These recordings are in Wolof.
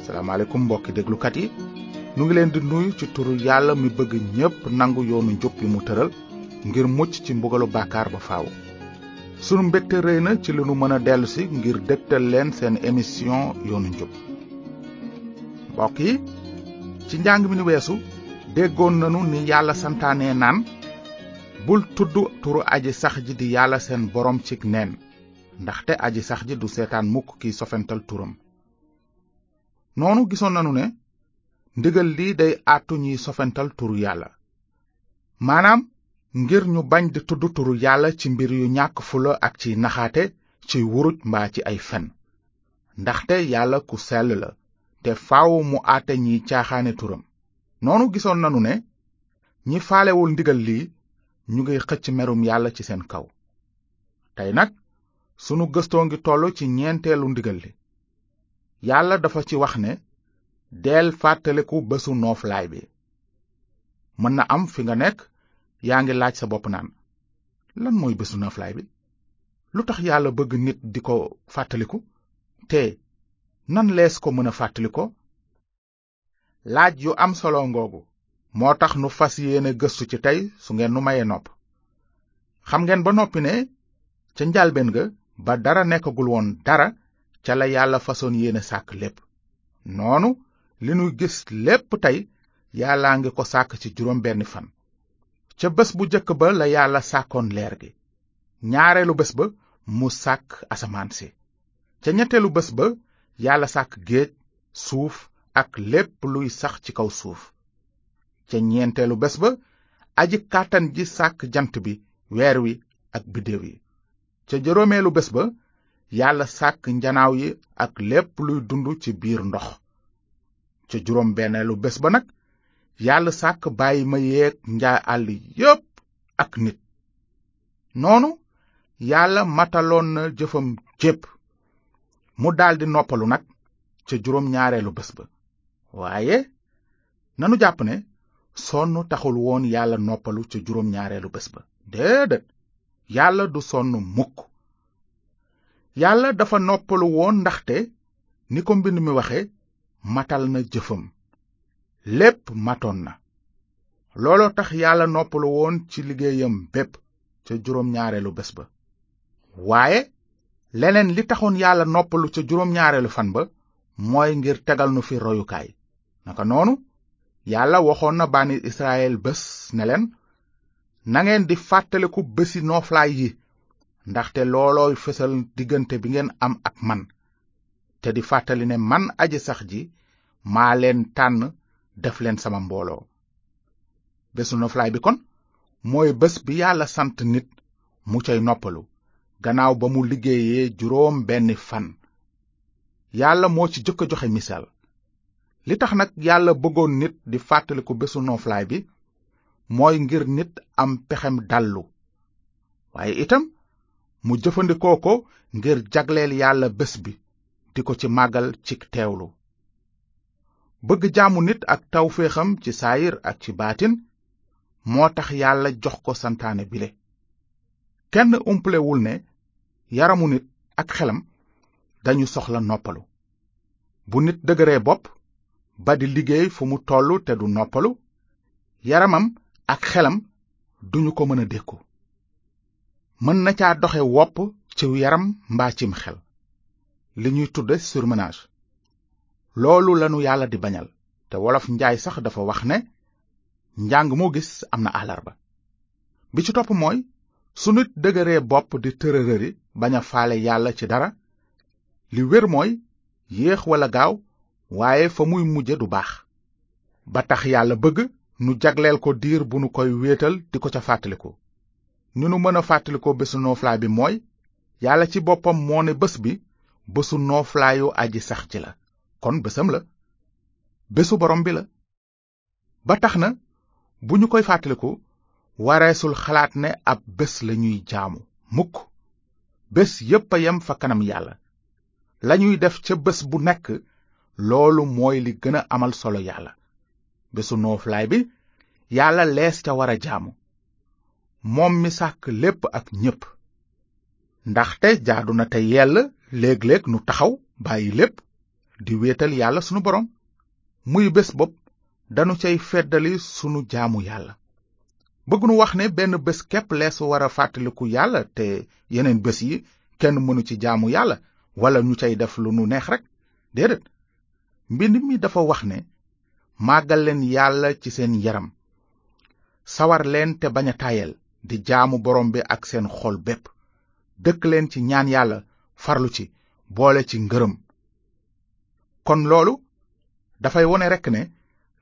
asalaamaaleykum mbokki déglukat yi nu ngi leen di nuyu ci turu yàlla mi bëgg ñépp nangu yoonu njub bi mu tëral ngir mucc ci mbugalu bàkkaar ba faaw sunu mbégte rëy na ci li nu mën a dellu si ngir dégtal leen seen émission yoonu njub mbokk yi ci njàng mi nu weesu déggoon nanu ni yàlla santaane naan bul tudd turu aji sax ji di yàlla seen borom cig neen ndaxte aji sax ji du seetaan mukk kiy sofental turam noonu gisoon nanu ne ndigal lii day àttu ñiy sofental turu yàlla maanaam ngir ñu bañ di tudd turu yàlla ci mbir yu ñàkk fula ak ci naxaate ci wuruj mbaa ci ay fen ndaxte yàlla ku sell la te faaw mu àtte ñiy caaxaane turam noonu gisoon nanu ne ñi faalewul ndigal lii ñu ngi xëcc merum yàlla ci seen kaw tey nag sunu gëstoo ngi tollu ci ñeenteelu ndigal li yàlla dafa ci wax ne deel fàttaliku bésu nooflaay bi mën na am fi nga nekk yaa ngi laaj sa bopp naan lan mooy bésu noflaay bi lu tax yàlla bëgg nit di ko fàttaliku te nan lees ko mën a fàttali ko laaj yu am solo ngoogu moo tax nu fas yéene gëstu ci tey su ngeen nu mayee nopp xam ngeen ba noppi ne ca njalbeen ga ba dara nekkagul woon dara ca la yàlla fasoon yéene sàkk lépp noonu li nu gis lépp tey yàllaa ngi ko sàkk ci juróom benn fan ca bés bu jëkk ba la yàlla sàkkoon leer gi ñaareelu bés ba mu sàkk asamaan si ca ñetteelu bés ba yàlla sàkk géej suuf ak lépp luy sax ci kaw suuf ca ñeenteelu bés ba aji kàttan ji sàkk jant bi weer wi ak biddéew yi ca juróomeelu bés ba yàlla sàkk njanaaw yi ak lépp luy dund ci biir ndox ca juróom benneelu bés ba nag yàlla sàkk bàyyi ma yeeg njaa àll yépp ak nit noonu yàlla mataloon na jëfam jépp mu daldi noppalu nag ca juróom ñaareelu bés ba waaye nanu jàpp ne sonn taxul woon yàlla noppalu ca juróom ñaareelu bés ba déedéet yàlla du sonn mukk yàlla dafa noppalu woon ndaxte ni ko mbind mi waxe matal na jëfam lépp matoon na looloo tax yàlla noppalu woon ci liggéeyam bépp ca juróom ñaareelu bés ba waaye leneen li taxoon yàlla noppalu ca juróom ñaareelu fan ba mooy ngir tegal nu fi royukaay naka noonu yàlla waxoon na bànni israel bés ne leen nangeen di fàttaliku bési nooflaay yi ndaxte loolooy fësal diggante bi ngeen am ak man te di fàttali ne man aji sax ji maa leen tànn def leen sama mbooloo bésu noflaay bi kon mooy bés bi yàlla sant nit mu cay noppalu gannaaw ba mu liggéeyee juróom benni fan yàlla moo ci jëkk a joxe misaal li tax nag yàlla bëggoon nit di fàttaliku bésu nooflaay bi mooy ngir nit am pexem dallu waaye itam mu jëfandikoo ko ngir jagleel yàlla bés bi di ko ci màggal ci teewlu bëgg jaamu nit ak tawféexam ci saayir ak ci baatin moo tax yàlla jox ko santaane bile kenn umplewul ne yaramu nit ak xelam dañu soxla noppalu bu nit dëgëree bopp ba di liggéey fu mu tollu te du noppalu yaramam ak xelam duñu ko mën a dékku mën na caa doxe wopp ci yaram mbaa cim xel li ñuy tudde surmenage loolu lanu yàlla di bañal te wolof njaay sax dafa wax ne njàng moo gis am na àllarba bi ci topp mooy su nit dëgëree bopp di tërërëri bañ a faale yàlla ci dara li wér mooy yéex walla gaaw waaye fa muy mujje du baax ba tax yàlla bëgg nu jagleel ko diir bu nu koy wéetal di ko ca fàttaliku ni nu mën a fàttalikoo bésu nooflaay bi mooy yàlla ci boppam moo ne bés bi bésu nooflaayu aji sax ci la kon bésam la bésu borom bi la ba tax na bu ñu koy fàttaliku wareesul xalaat ne ab bés lañuy jaamu mukk bés yépp a yem fa kanam yàlla lañuy def ca bés bu nekk loolu mooy li gën a amal solo yàlla bésu nooflaay bi yàlla lees ca war a jaamu moom mi sàkk lépp ak ñépp ndaxte jaadu na te yell léeg-léeg nu taxaw bàyyi lépp di wéetal yàlla sunu boroom muy bés bopp danu cay feddali sunu jaamu yàlla bëggunu wax ne benn bés képp lees war a fàttaliku yàlla te yeneen bés yi kenn mënu ci jaamu yàlla wala ñu cay def lu nu neex rek déedéet mbind mi dafa wax ne màggal leen yàlla ci seen yaram sawar leen te bañ a tayel di jaamu borom bi ak seen xol bépp dëkk leen ci ñaan yàlla farlu ci boole ci ngërëm kon loolu dafay wone rekk ne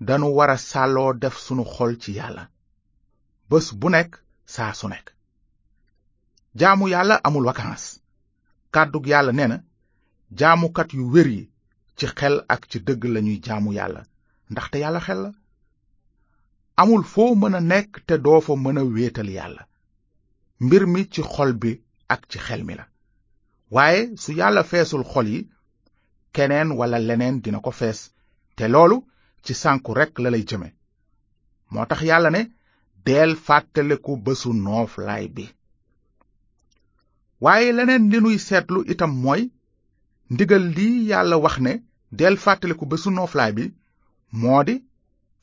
danu war a sàlloo def sunu xol ci yàlla bés bu nekk saa su nekk jaamu yàlla amul vacances kàddug yàlla nee na jaamukat yu wér yi ci xel ak ci dëgg lañuy jaamu yàlla ndaxte yàlla xel la amul foo mën a nekk te doo fa mën a wéetal yàlla mbir mi ci xol bi ak ci xel mi la waaye su yàlla feesul xol yi keneen walla leneen dina ko fees te loolu ci sànku rekk la lay jëme moo tax yàlla ne deel fàttaliku bésu nooflaay bi waaye leneen li nuy seetlu itam mooy ndigal lii yàlla wax ne deel fàttaliku bésu nooflaay bi moo di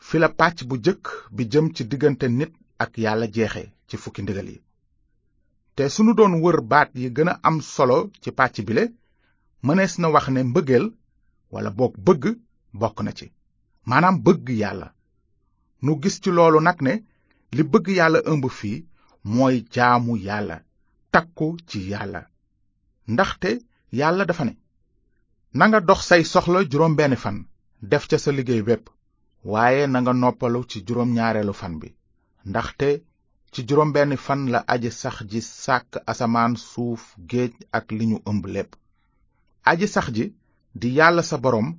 fi la pàcc bu jëkk bi jëm ci diggante nit ak yàlla jeexe ci fukki ndigal yi te sunu doon wër baat yi gën a am solo ci pàcc bile mënees na wax ne mbëggeel wala boog bëgg bokk na ci maanaam bëgg yàlla nu gis ci loolu nag ne li bëgg yàlla ëmb fii mooy jaamu yàlla takku ci yàlla ndaxte yàlla dafa ne nanga dox say soxla juróom benn fan def ca sa liggéey bépp waaye nanga noppalu ci juróom ñaareelu fan bi ndaxte ci juróom benn fan la aji sax ji sàkk asamaan suuf géej ak li ñu ëmb lépp aji sax ji di yàlla sa boroom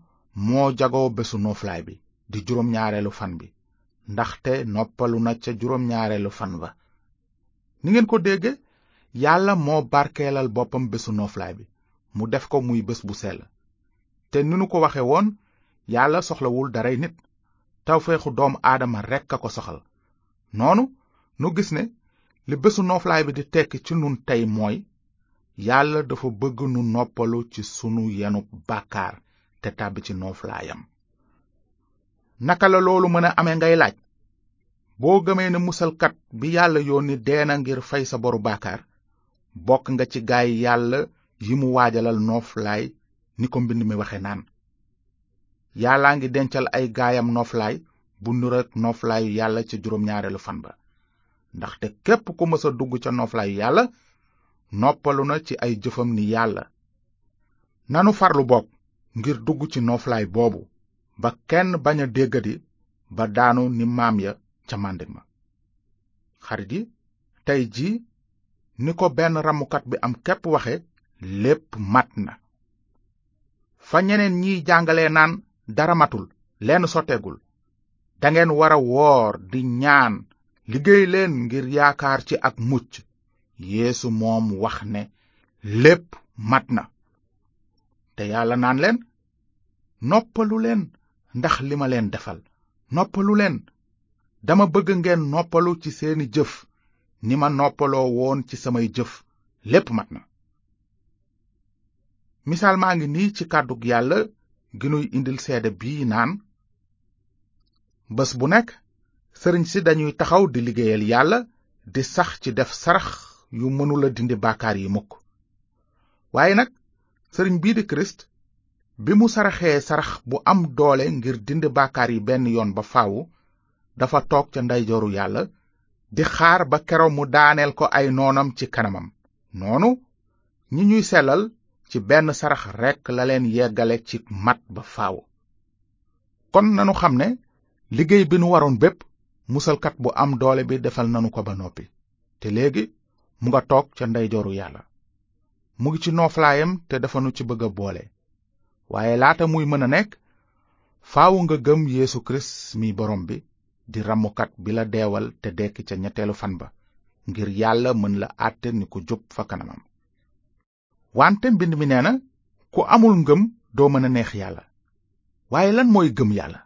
moo jagoo bésu nooflaay bi di juróom ñaareelu fan bi ndaxte noppalu na ca juróom ñaareelu fan ba ni ngeen ko dégge yàlla moo barkeelal boppam bésu nooflaay bi mu def ko muy bés bu sell te ni nu ko waxe woon yàlla soxlawul daray nit tawfeexu doomu aadama rekk a ko soxal noonu nu gis ne li bésu nooflaay bi di tekk ci nun tey mooy yàlla dafa bëgg nu noppalu ci sunu yenu bàkkaar te tàbbi ci nooflaayam naka la loolu mën a amee ngay laaj boo gëmee ne musalkat bi yàlla yónni dee na ngir fay sa boru baakaar bokk nga ci gaay yàlla yi mu waajalal nooflaay ni ko mbind mi waxe naan yàllaa ngi dencal ay gaayam nooflaay bu nur ak nooflaayu yàlla ca juróom ñaareelu fan ba ndaxte képp ku mësa dugg ca nooflaayu yàlla noppalu na ci ay jëfam ni yàlla nanu farlu bokk ngir dugg ci nooflaay boobu ba kenn bañ a déggadi ba daanu ni maam ya ca màndiŋ ma xarit yi tey ji ni ko benn ramukat bi am képp waxe lépp mat na fa ñeneen ñiy jàngale naan dara matul lenn sotteegul dangeen war a woor di ñaan liggéey leen ngir yaakaar ci ak mucc yéesu moom wax ne lépp mat na te yàlla naan leen noppalu leen ndax li ma leen defal noppalu leen dama bëgg ngeen noppalu ci seeni jëf ni ma noppaloo woon ci samay jëf lépp mat na misaal maa ngi nii ci kàddu yàlla gi nuy indil seede bii naan bés bu nekk sëriñ si dañuy taxaw di liggéeyal yàlla di sax ci def sarax yu mënula dindi baakaar yi mukk waaye nag sëriñ bii di kirist bi mu saraxee sarax bu am doole ngir dind baakaar yi benn yoon ba faaw dafa toog ca ndeyjooru yàlla di xaar ba kero mu daaneel ko ay noonam ci kanamam noonu ñi ñuy sellal ci benn sarax rekk la leen yeggale ci mat ba faaw kon nanu xam ne liggéey bi nu waroon bépp musalkat bu am doole bi defal nanu ko ba noppi te léegi mu nga toog ca ndeyjooru yàlla mu ngi ci nooflaayam te dafa nu ci bëgg a boole waaye laata muy mën a nekk faawu nga gëm Yeesu Kirist mi borom bi di ramukat bi la deewal te dekk ca ñetteelu fan ba ngir yàlla mën la àtte ni ko jub fa kanamam wante mbind mi nee na ku amul ngëm doo mën a neex yàlla waaye lan mooy gëm yàlla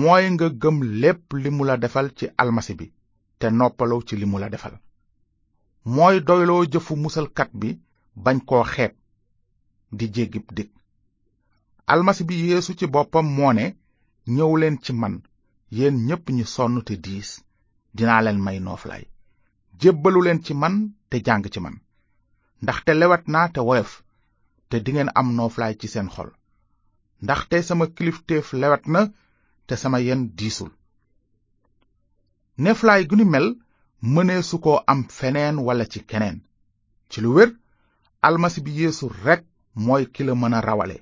mooy nga gëm lépp li mu la defal ci almasi bi te noppaloo ci li mu la defal mooy doyloo jëfu musalkat bi bañ koo xeeb di jéggib dég almasi bi yeesu ci boppam moo ne ñëw leen ci man yéen ñépp ñi sonn te diis dinaa leen may nooflaay jébbalu leen ci man te jàng ci man ndaxte lewet naa te woyof te dingeen am nooflaay ci seen xol ndaxte sama kilifteef lewet na te sama yen diisul neeflaay gu ni mel mënee su ko am feneen walla ci keneen ci lu wér almasi bi yeesu rekk mooy ki la mën a rawale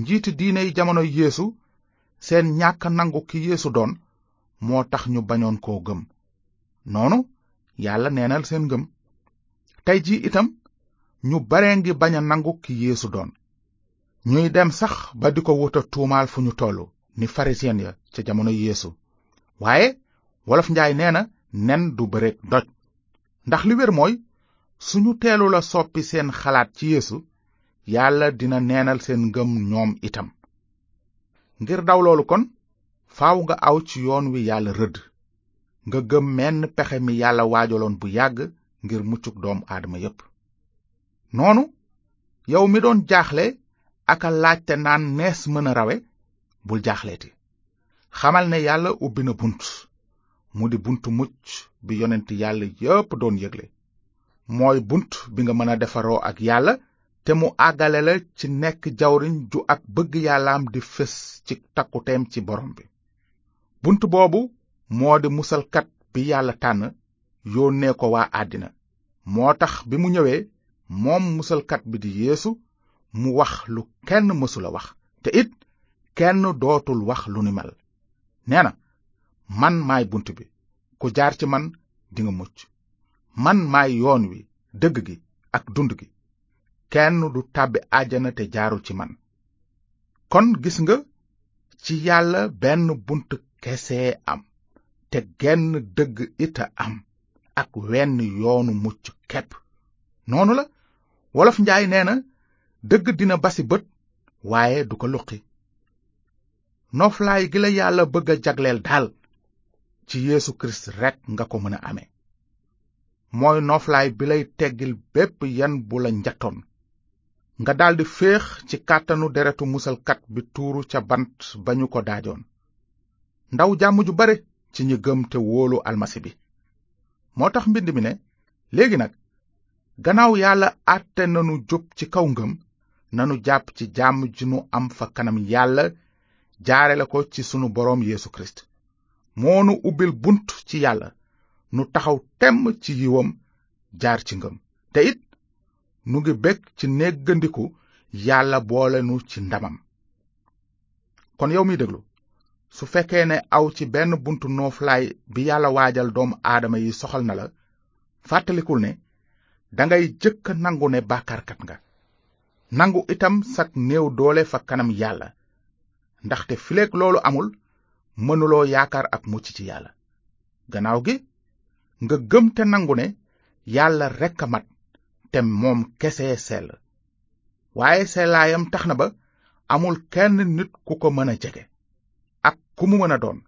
njiitu diiney jamono yéesu seen ñàkk nangu ki yeesu doon moo tax ñu bañoon koo gëm noonu yàlla neenal seen ngëm tey jii itam ñu bare ngi bañ a nangu ki yeesu doon ñuy dem sax ba di ko wuta tuumaal fu ñu tollu ni farisiyen ya ca jamono yéesu waaye wolof njaay nee na nen du bëreeg doj ndax li wér mooy suñu teelu la soppi seen xalaat ci yeesu yàlla dina neenal seen ngëm ñoom itam ngir daw loolu kon faaw nga aw ci yoon wi yàlla rëdd nga gëm menn pexe mi yàlla waajaloon bu yàgg ngir muccug doom aadama yépp noonu yow mi doon jaaxle ak a laajte naan nees mën a rawe bul jaaxleeti xamal ne yàlla ubbi na bunt mu di buntu mucc bi yonent yàlla yépp doon yégle mooy bunt bi nga mën a defaroo ak yàlla te mu àggale la ci nekk jawriñ ju ak bëgg yàllaam di fés ci takkuteem ci borom bi bunt boobu moo di musalkat bi yàlla tànn yónnee ko waa àddina moo tax bi mu ñëwee moom musalkat bi di yéesu mu wax lu kenn mësula wax te it kenn dootul wax lu ni mel nee na man maay bunt bi ku jaar ci man dinga mucc man maay yoon wi dëgg gi ak dund gi kenn du tàbbi àjjana te jaarul ci man kon gis nga ci yàlla benn bunt kese am te genn dëgg ita am ak wenn yoonu mucc kepp noonu la wolof njaay nee na dëgg dina basi bët waaye du ko luqi noflaay gi la yàlla bëgg a jagleel daal ci Yeesu Kirist rekk nga ko mën a ame mooy noflaay bi lay teggil bépp yan bu la njattoon nga daldi féex ci kàttanu deretu musalkat bi tuuru ca bant ba ñu ko daajoon ndaw jàmm ju bare ci ñi gëm te wóolu almasi bi moo tax mbind mi ne léegi nag gannaaw yàlla àtte nanu jub ci kaw ngëm nanu jàpp ci jàmm ji nu am fa kanam yàlla jaare la ko ci sunu boroom Yeesu Kirist moo nu ubbil bunt ci yàlla nu taxaw temm ci yiwam jaar ci ngëm te it nu ngi bég ci néggandiku yàlla boole nu ci ndamam kon yow miy déglu su fekkee ne aw ci benn buntu nooflaay bi yàlla waajal doomu aadama yi soxal na la fàttalikul ne dangay jëkk nangu ne bàkkaarkat nga nangu itam sag néew doole fa kanam yàlla ndaxte fileeg loolu amul mënuloo yaakaar ak mucc ci yàlla gannaaw gi nga gëm te nangu ne yàlla rekk a mat te moom kese sell waaye sellaayam tax na ba amul kenn nit ku ko mën a jege ak ku mu mën a doon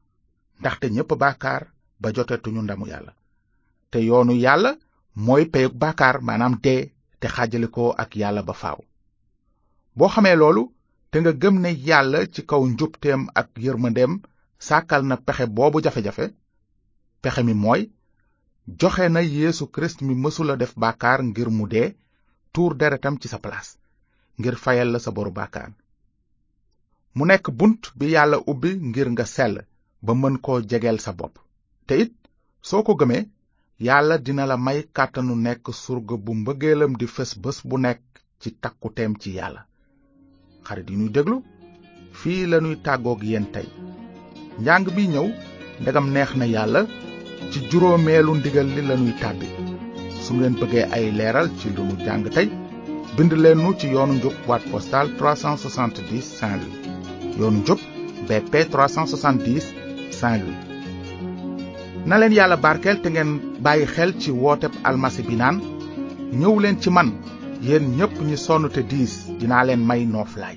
ndaxte ñépp bàkkaar ba jotetuñu ndamu yàlla te yoonu yàlla mooy peyug bàkkaar maanaam dee te xàjjale ko ak yàlla ba faaw boo xamee loolu te nga gëm ne yàlla ci kaw njubteem ak yërmandeem sàkkal na pexe boobu jafe-jafe pexe mi mooy joxe na yéesu Kirist mi mësula def bàkkaar ngir mu dee tuur deretam ci sa palaas ngir fayal la sa boru bàkkaar mu nekk bunt bi yàlla ubbi ngir nga sell ba mën koo jegeel sa bopp te it soo ko gëmee yàlla dina la may kàttanu nekk surga bu mbëggeelam di fes bés bu nekk ci takkuteem ci yàlla xarit yi ñuy déglu fii la ñuy tàggoog yéen tey njàng bi ñëw ndegam neex na yàlla ci juróomeelu ndigal li la ñuy tàbbi su ngeen bëggee ay leeral ci lu nu jàng tey bind leen nu ci yoonu njub boîte postale 370 Saint-Louis yoonu njub BP 370 Saint-Louis na leen yàlla barkeel te ngeen bàyyi xel ci wooteb almasi bi naan ñëw leen ci man yéen ñépp ñi sonn te diis dinaa leen may nooflaay